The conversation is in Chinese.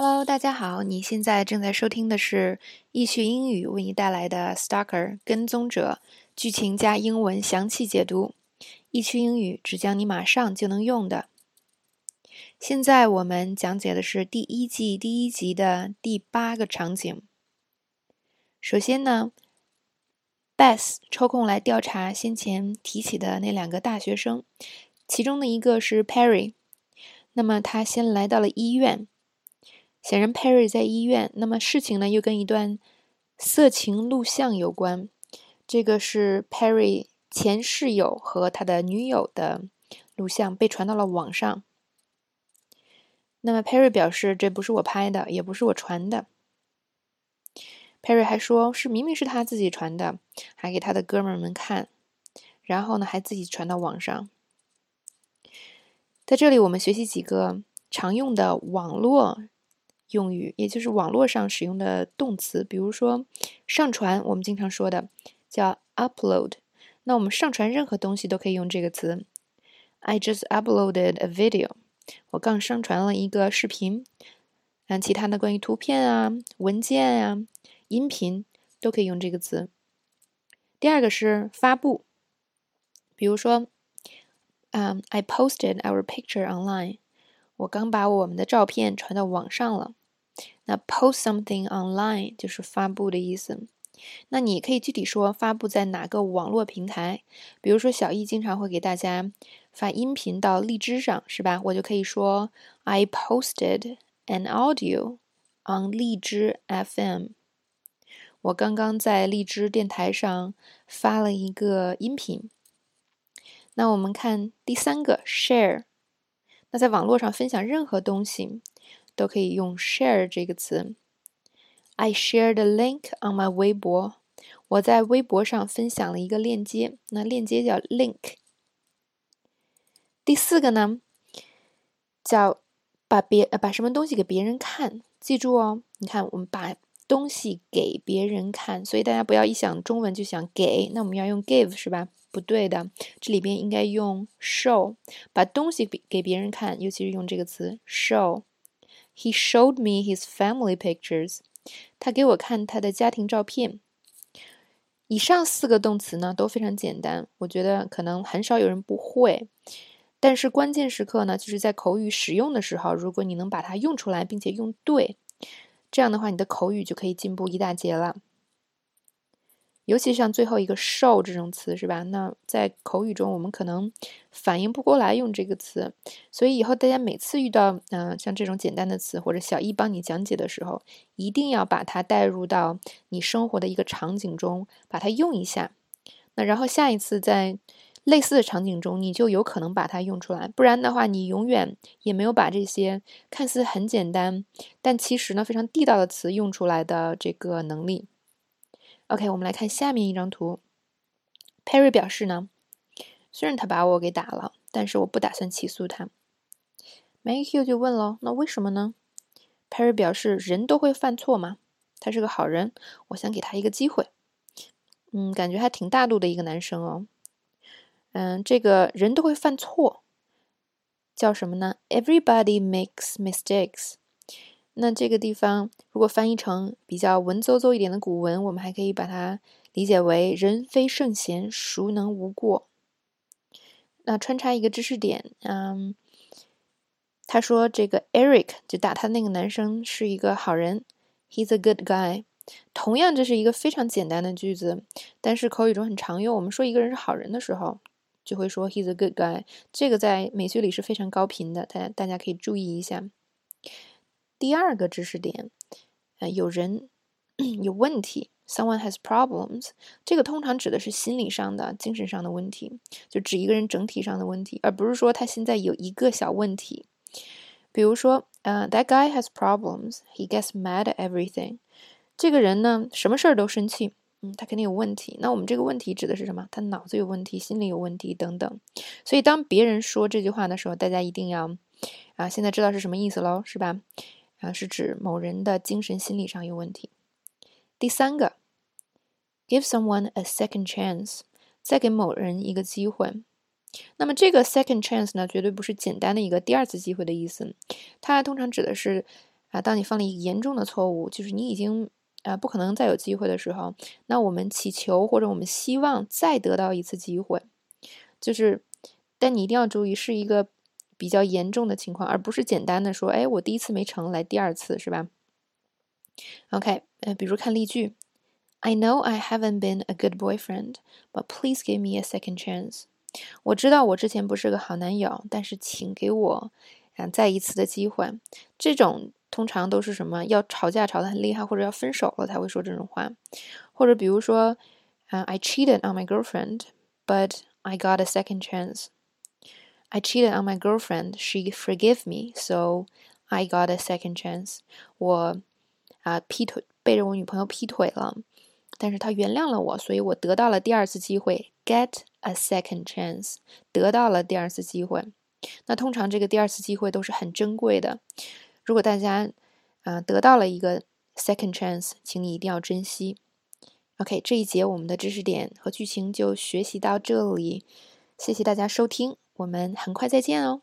Hello，大家好，你现在正在收听的是易趣英语为你带来的《Stalker 跟踪者》剧情加英文详细解读。易趣英语只讲你马上就能用的。现在我们讲解的是第一季第一集的第八个场景。首先呢，Beth 抽空来调查先前提起的那两个大学生，其中的一个是 Perry。那么他先来到了医院。显然，Perry 在医院。那么事情呢，又跟一段色情录像有关。这个是 Perry 前室友和他的女友的录像被传到了网上。那么 Perry 表示，这不是我拍的，也不是我传的。Perry 还说是明明是他自己传的，还给他的哥们儿们看，然后呢，还自己传到网上。在这里，我们学习几个常用的网络。用语，也就是网络上使用的动词，比如说上传，我们经常说的叫 upload。那我们上传任何东西都可以用这个词。I just uploaded a video。我刚上传了一个视频。嗯，其他的关于图片啊、文件啊、音频都可以用这个词。第二个是发布，比如说，嗯，I posted our picture online。我刚把我们的照片传到网上了。那 post something online 就是发布的意思。那你可以具体说发布在哪个网络平台？比如说小易经常会给大家发音频到荔枝上，是吧？我就可以说 I posted an audio on 荔枝 FM。我刚刚在荔枝电台上发了一个音频。那我们看第三个 share。那在网络上分享任何东西。都可以用 share 这个词。I shared a link on my 微博。我在微博上分享了一个链接，那链接叫 link。第四个呢，叫把别把什么东西给别人看。记住哦，你看我们把东西给别人看，所以大家不要一想中文就想给，那我们要用 give 是吧？不对的，这里边应该用 show，把东西给给别人看，尤其是用这个词 show。He showed me his family pictures. 他给我看他的家庭照片。以上四个动词呢都非常简单，我觉得可能很少有人不会。但是关键时刻呢，就是在口语使用的时候，如果你能把它用出来，并且用对，这样的话，你的口语就可以进步一大截了。尤其像最后一个 show 这种词是吧？那在口语中我们可能反应不过来用这个词，所以以后大家每次遇到嗯像这种简单的词或者小易帮你讲解的时候，一定要把它带入到你生活的一个场景中，把它用一下。那然后下一次在类似的场景中，你就有可能把它用出来，不然的话，你永远也没有把这些看似很简单，但其实呢非常地道的词用出来的这个能力。OK，我们来看下面一张图。Perry 表示呢，虽然他把我给打了，但是我不打算起诉他。Maggie 就问了，那为什么呢？Perry 表示，人都会犯错嘛，他是个好人，我想给他一个机会。嗯，感觉还挺大度的一个男生哦。嗯，这个人都会犯错，叫什么呢？Everybody makes mistakes。那这个地方如果翻译成比较文绉绉一点的古文，我们还可以把它理解为“人非圣贤，孰能无过”。那穿插一个知识点，嗯，他说这个 Eric 就打他那个男生是一个好人，He's a good guy。同样，这是一个非常简单的句子，但是口语中很常用。我们说一个人是好人的时候，就会说 He's a good guy。这个在美剧里是非常高频的，大家大家可以注意一下。第二个知识点，呃，有人 有问题，someone has problems，这个通常指的是心理上的、精神上的问题，就指一个人整体上的问题，而不是说他现在有一个小问题。比如说，呃，that guy has problems，he gets mad at everything。这个人呢，什么事儿都生气，嗯，他肯定有问题。那我们这个问题指的是什么？他脑子有问题，心理有问题等等。所以当别人说这句话的时候，大家一定要啊，现在知道是什么意思喽，是吧？啊，是指某人的精神心理上有问题。第三个，give someone a second chance，再给某人一个机会。那么这个 second chance 呢，绝对不是简单的一个第二次机会的意思，它通常指的是，啊，当你犯了一个严重的错误，就是你已经啊不可能再有机会的时候，那我们祈求或者我们希望再得到一次机会，就是，但你一定要注意是一个比较严重的情况，而不是简单的说，哎，我第一次没成，来第二次是吧？OK，呃，比如看例句，I know I haven't been a good boyfriend, but please give me a second chance。我知道我之前不是个好男友，但是请给我啊再一次的机会。这种。通常都是什么要吵架吵得很厉害，或者要分手了才会说这种话，或者比如说，啊，I cheated on my girlfriend, but I got a second chance. I cheated on my girlfriend, she forgive me, so I got a second chance. 我啊劈腿背着我女朋友劈腿了，但是她原谅了我，所以我得到了第二次机会，get a second chance，得到了第二次机会。那通常这个第二次机会都是很珍贵的。如果大家，啊，得到了一个 second chance，请你一定要珍惜。OK，这一节我们的知识点和剧情就学习到这里，谢谢大家收听，我们很快再见哦。